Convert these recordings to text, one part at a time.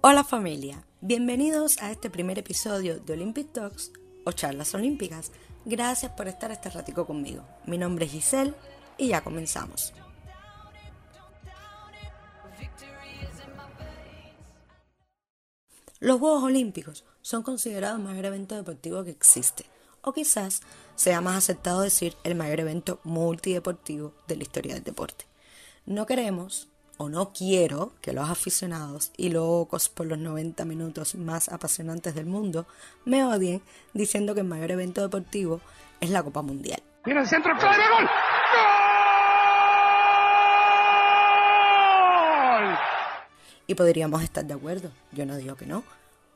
Hola familia, bienvenidos a este primer episodio de Olympic Talks o charlas olímpicas. Gracias por estar este ratico conmigo. Mi nombre es Giselle y ya comenzamos. Los Juegos Olímpicos son considerados el mayor evento deportivo que existe, o quizás sea más aceptado decir el mayor evento multideportivo de la historia del deporte. No queremos o no quiero que los aficionados y locos por los 90 minutos más apasionantes del mundo me odien diciendo que el mayor evento deportivo es la Copa Mundial. Mira el centro, clave, gol. ¡Gol! Y podríamos estar de acuerdo, yo no digo que no,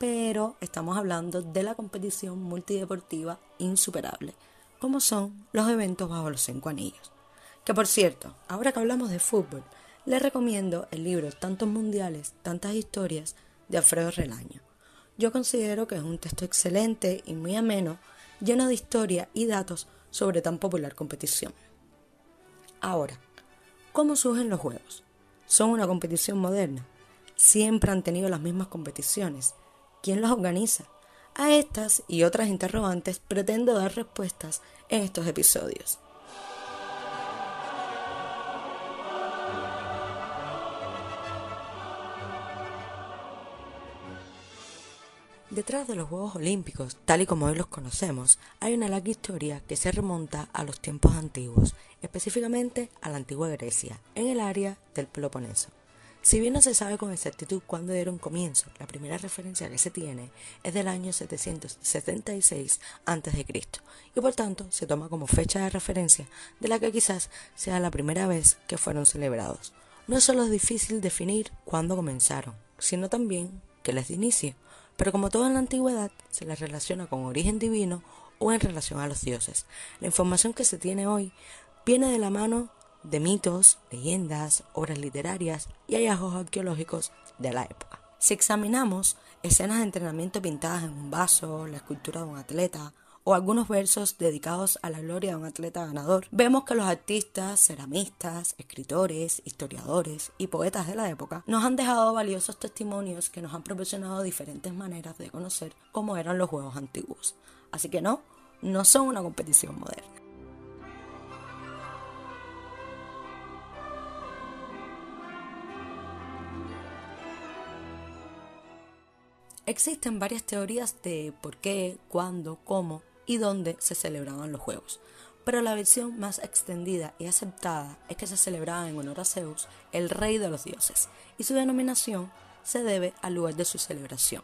pero estamos hablando de la competición multideportiva insuperable, como son los eventos bajo los cinco anillos. Que por cierto, ahora que hablamos de fútbol, les recomiendo el libro Tantos Mundiales, Tantas Historias de Alfredo Relaño. Yo considero que es un texto excelente y muy ameno, lleno de historia y datos sobre tan popular competición. Ahora, ¿cómo surgen los Juegos? ¿Son una competición moderna? ¿Siempre han tenido las mismas competiciones? ¿Quién los organiza? A estas y otras interrogantes pretendo dar respuestas en estos episodios. Detrás de los Juegos Olímpicos, tal y como hoy los conocemos, hay una larga historia que se remonta a los tiempos antiguos, específicamente a la antigua Grecia, en el área del Peloponeso. Si bien no se sabe con exactitud cuándo dieron comienzo, la primera referencia que se tiene es del año 776 a.C. y por tanto se toma como fecha de referencia de la que quizás sea la primera vez que fueron celebrados. No solo es difícil definir cuándo comenzaron, sino también que les de inicio, pero como todo en la antigüedad se les relaciona con origen divino o en relación a los dioses. La información que se tiene hoy viene de la mano de mitos, leyendas, obras literarias y hallazgos arqueológicos de la época. Si examinamos escenas de entrenamiento pintadas en un vaso, la escultura de un atleta o algunos versos dedicados a la gloria de un atleta ganador, vemos que los artistas, ceramistas, escritores, historiadores y poetas de la época nos han dejado valiosos testimonios que nos han proporcionado diferentes maneras de conocer cómo eran los juegos antiguos. Así que no, no son una competición moderna. Existen varias teorías de por qué, cuándo, cómo y dónde se celebraban los juegos, pero la versión más extendida y aceptada es que se celebraba en honor a Zeus, el rey de los dioses, y su denominación se debe al lugar de su celebración,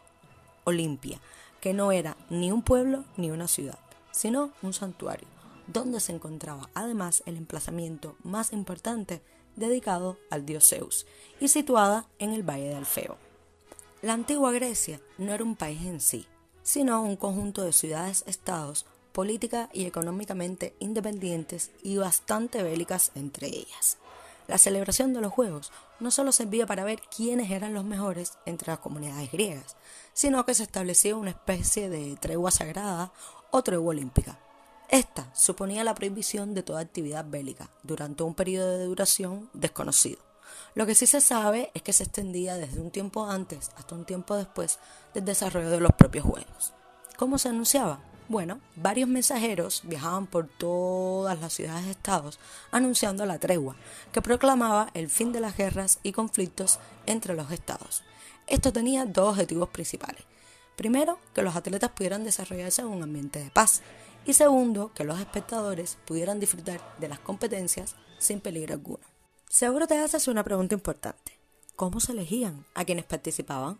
Olimpia, que no era ni un pueblo ni una ciudad, sino un santuario, donde se encontraba además el emplazamiento más importante dedicado al dios Zeus, y situada en el Valle de Alfeo. La antigua Grecia no era un país en sí, sino un conjunto de ciudades-estados política y económicamente independientes y bastante bélicas entre ellas. La celebración de los Juegos no solo servía para ver quiénes eran los mejores entre las comunidades griegas, sino que se establecía una especie de tregua sagrada o tregua olímpica. Esta suponía la prohibición de toda actividad bélica durante un periodo de duración desconocido. Lo que sí se sabe es que se extendía desde un tiempo antes hasta un tiempo después del desarrollo de los propios juegos. ¿Cómo se anunciaba? Bueno, varios mensajeros viajaban por todas las ciudades-estados anunciando la tregua, que proclamaba el fin de las guerras y conflictos entre los estados. Esto tenía dos objetivos principales. Primero, que los atletas pudieran desarrollarse en un ambiente de paz. Y segundo, que los espectadores pudieran disfrutar de las competencias sin peligro alguno. Seguro te haces una pregunta importante. ¿Cómo se elegían a quienes participaban?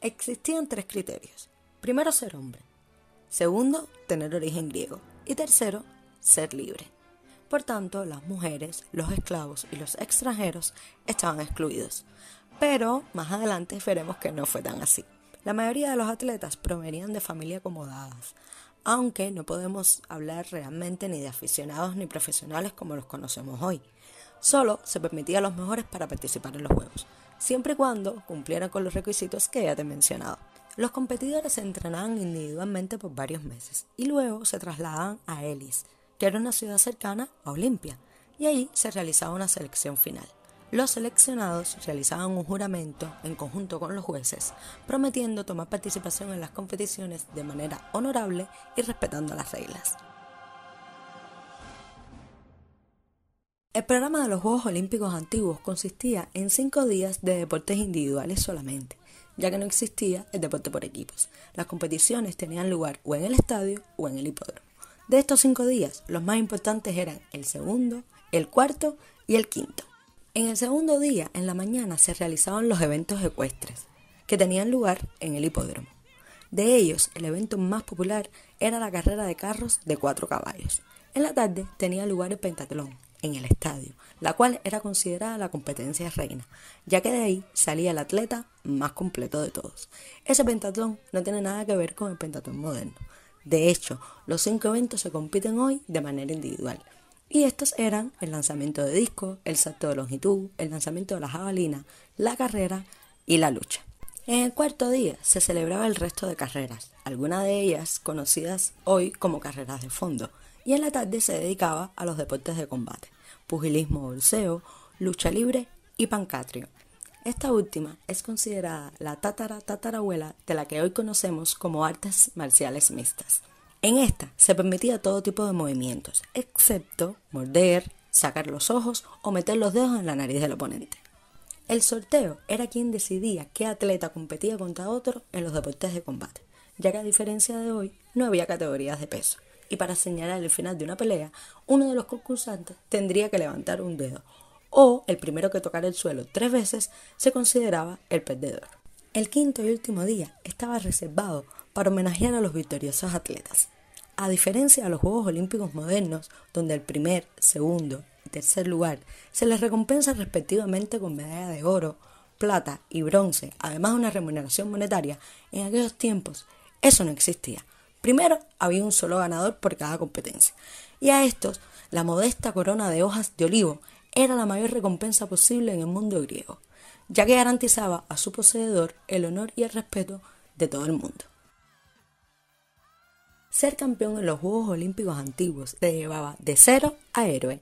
Existían tres criterios. Primero, ser hombre. Segundo, tener origen griego. Y tercero, ser libre. Por tanto, las mujeres, los esclavos y los extranjeros estaban excluidos. Pero más adelante veremos que no fue tan así. La mayoría de los atletas provenían de familias acomodadas, aunque no podemos hablar realmente ni de aficionados ni profesionales como los conocemos hoy. Solo se permitía a los mejores para participar en los Juegos, siempre y cuando cumplieran con los requisitos que ya te he mencionado. Los competidores se entrenaban individualmente por varios meses y luego se trasladaban a Elis, que era una ciudad cercana a Olimpia, y ahí se realizaba una selección final. Los seleccionados realizaban un juramento en conjunto con los jueces, prometiendo tomar participación en las competiciones de manera honorable y respetando las reglas. El programa de los Juegos Olímpicos antiguos consistía en cinco días de deportes individuales solamente, ya que no existía el deporte por equipos. Las competiciones tenían lugar o en el estadio o en el hipódromo. De estos cinco días, los más importantes eran el segundo, el cuarto y el quinto. En el segundo día, en la mañana, se realizaban los eventos ecuestres, que tenían lugar en el hipódromo. De ellos, el evento más popular era la carrera de carros de cuatro caballos. En la tarde tenía lugar el pentatlón, en el estadio, la cual era considerada la competencia reina, ya que de ahí salía el atleta más completo de todos. Ese pentatlón no tiene nada que ver con el pentatlón moderno. De hecho, los cinco eventos se compiten hoy de manera individual, y estos eran el lanzamiento de disco, el salto de longitud, el lanzamiento de la jabalina, la carrera y la lucha. En el cuarto día se celebraba el resto de carreras, algunas de ellas conocidas hoy como carreras de fondo, y en la tarde se dedicaba a los deportes de combate, pugilismo bolseo, lucha libre y pancatrio. Esta última es considerada la tatara tatarabuela de la que hoy conocemos como artes marciales mixtas. En esta se permitía todo tipo de movimientos, excepto morder, sacar los ojos o meter los dedos en la nariz del oponente. El sorteo era quien decidía qué atleta competía contra otro en los deportes de combate, ya que a diferencia de hoy no había categorías de peso, y para señalar el final de una pelea, uno de los concursantes tendría que levantar un dedo, o el primero que tocara el suelo tres veces se consideraba el perdedor. El quinto y último día estaba reservado para homenajear a los victoriosos atletas. A diferencia de los Juegos Olímpicos modernos, donde el primer, segundo y tercer lugar se les recompensa respectivamente con medalla de oro, plata y bronce, además de una remuneración monetaria, en aquellos tiempos eso no existía. Primero había un solo ganador por cada competencia, y a estos la modesta corona de hojas de olivo era la mayor recompensa posible en el mundo griego, ya que garantizaba a su poseedor el honor y el respeto de todo el mundo. Ser campeón en los Juegos Olímpicos antiguos te llevaba de cero a héroe.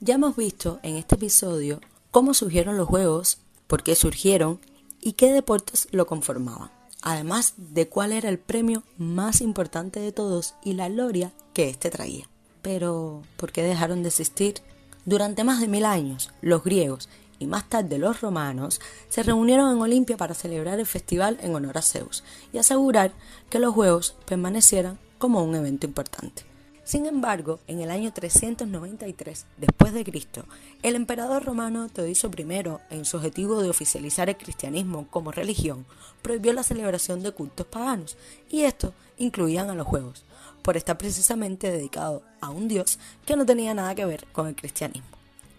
Ya hemos visto en este episodio cómo surgieron los juegos, por qué surgieron y qué deportes lo conformaban, además de cuál era el premio más importante de todos y la gloria que éste traía. Pero, ¿por qué dejaron de existir? Durante más de mil años, los griegos y más tarde los romanos se reunieron en Olimpia para celebrar el festival en honor a Zeus y asegurar que los Juegos permanecieran como un evento importante. Sin embargo, en el año 393 después de Cristo, el emperador romano Teodiso I, en su objetivo de oficializar el cristianismo como religión, prohibió la celebración de cultos paganos, y estos incluían a los juegos, por estar precisamente dedicado a un dios que no tenía nada que ver con el cristianismo.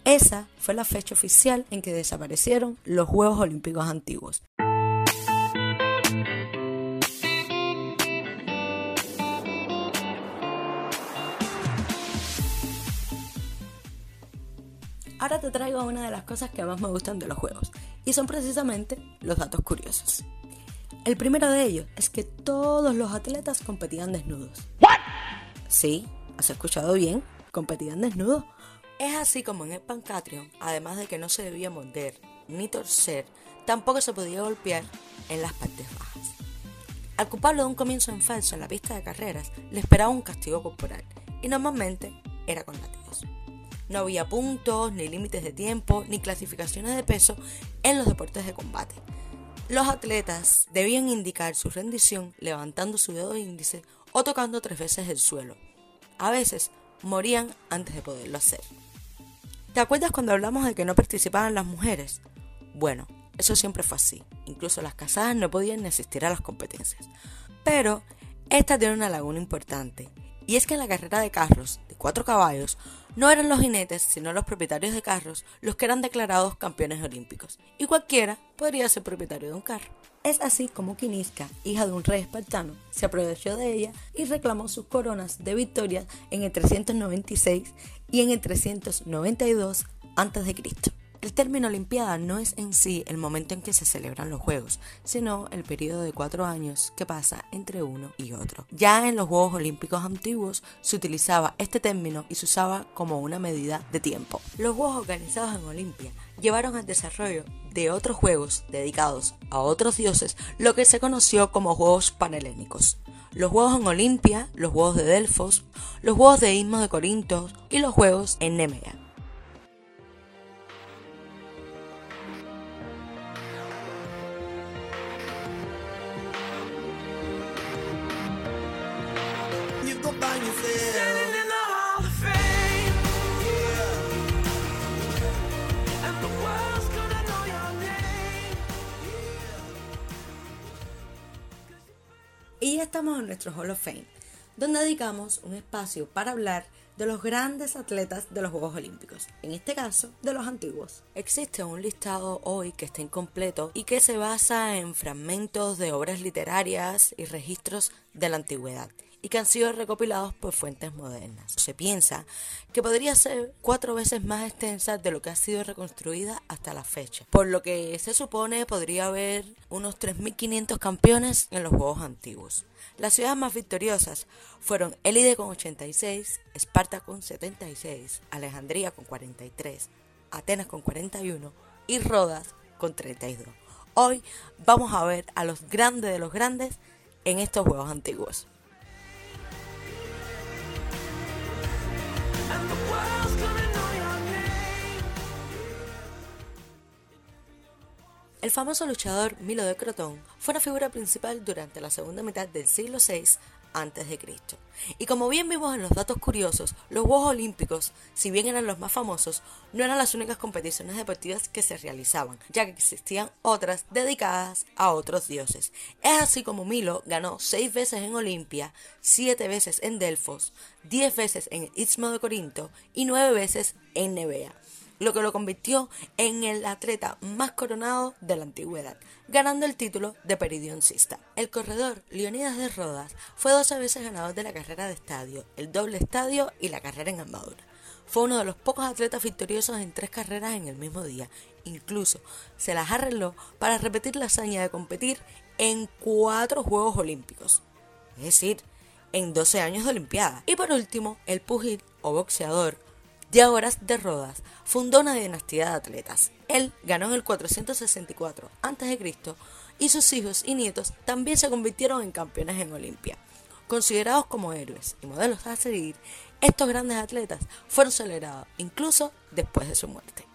Esa fue la fecha oficial en que desaparecieron los Juegos Olímpicos antiguos. Ahora te traigo una de las cosas que más me gustan de los juegos, y son precisamente los datos curiosos. El primero de ellos es que todos los atletas competían desnudos. Sí, has escuchado bien, competían desnudos. Es así como en el Pancratio, además de que no se debía morder ni torcer, tampoco se podía golpear en las partes bajas. Al culpable de un comienzo en falso en la pista de carreras, le esperaba un castigo corporal, y normalmente era con látigos. No había puntos, ni límites de tiempo, ni clasificaciones de peso en los deportes de combate. Los atletas debían indicar su rendición levantando su dedo índice o tocando tres veces el suelo. A veces morían antes de poderlo hacer. ¿Te acuerdas cuando hablamos de que no participaban las mujeres? Bueno, eso siempre fue así. Incluso las casadas no podían asistir a las competencias. Pero esta tiene una laguna importante. Y es que en la carrera de carros cuatro caballos no eran los jinetes, sino los propietarios de carros los que eran declarados campeones olímpicos, y cualquiera podría ser propietario de un carro. Es así como Kiniska, hija de un rey espartano, se aprovechó de ella y reclamó sus coronas de victorias en el 396 y en el 392 a.C. El término Olimpiada no es en sí el momento en que se celebran los Juegos, sino el periodo de cuatro años que pasa entre uno y otro. Ya en los Juegos Olímpicos antiguos se utilizaba este término y se usaba como una medida de tiempo. Los Juegos organizados en Olimpia llevaron al desarrollo de otros juegos dedicados a otros dioses, lo que se conoció como Juegos Panhelénicos. Los Juegos en Olimpia, los Juegos de Delfos, los Juegos de Istmo de Corinto y los Juegos en Nemea. Y ya estamos en nuestro Hall of Fame, donde dedicamos un espacio para hablar de los grandes atletas de los Juegos Olímpicos, en este caso de los antiguos. Existe un listado hoy que está incompleto y que se basa en fragmentos de obras literarias y registros de la antigüedad y que han sido recopilados por fuentes modernas. Se piensa que podría ser cuatro veces más extensa de lo que ha sido reconstruida hasta la fecha, por lo que se supone podría haber unos 3.500 campeones en los Juegos antiguos. Las ciudades más victoriosas fueron Élide con 86, Esparta con 76, Alejandría con 43, Atenas con 41 y Rodas con 32. Hoy vamos a ver a los grandes de los grandes en estos Juegos antiguos. El famoso luchador Milo de Crotón fue una figura principal durante la segunda mitad del siglo VI a.C. Y como bien vimos en los datos curiosos, los Juegos Olímpicos, si bien eran los más famosos, no eran las únicas competiciones deportivas que se realizaban, ya que existían otras dedicadas a otros dioses. Es así como Milo ganó seis veces en Olimpia, siete veces en Delfos, diez veces en Istmo de Corinto y nueve veces en Nevea lo que lo convirtió en el atleta más coronado de la antigüedad, ganando el título de peridioncista. El corredor Leonidas de Rodas fue 12 veces ganador de la carrera de estadio, el doble estadio y la carrera en armadura. Fue uno de los pocos atletas victoriosos en tres carreras en el mismo día. Incluso se las arregló para repetir la hazaña de competir en cuatro Juegos Olímpicos. Es decir, en 12 años de Olimpiada. Y por último, el pugil o boxeador Diágoras de Rodas fundó una dinastía de atletas. Él ganó en el 464 a.C. y sus hijos y nietos también se convirtieron en campeones en Olimpia. Considerados como héroes y modelos a seguir, estos grandes atletas fueron celebrados incluso después de su muerte.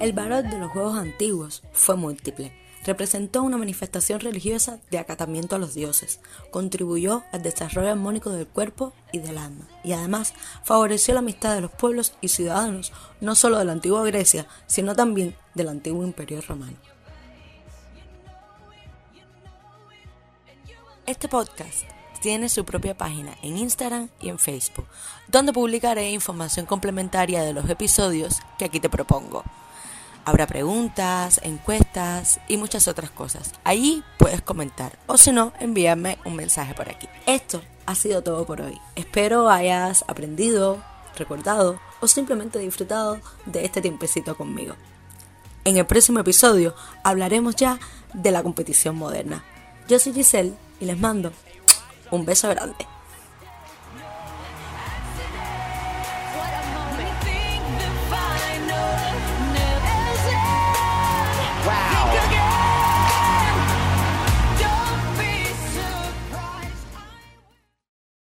El valor de los juegos antiguos fue múltiple. Representó una manifestación religiosa de acatamiento a los dioses, contribuyó al desarrollo armónico del cuerpo y del alma, y además favoreció la amistad de los pueblos y ciudadanos no solo de la antigua Grecia, sino también del antiguo imperio romano. Este podcast tiene su propia página en Instagram y en Facebook, donde publicaré información complementaria de los episodios que aquí te propongo. Habrá preguntas, encuestas y muchas otras cosas. Allí puedes comentar o si no, envíame un mensaje por aquí. Esto ha sido todo por hoy. Espero hayas aprendido, recordado o simplemente disfrutado de este tiempecito conmigo. En el próximo episodio hablaremos ya de la competición moderna. Yo soy Giselle y les mando un beso grande.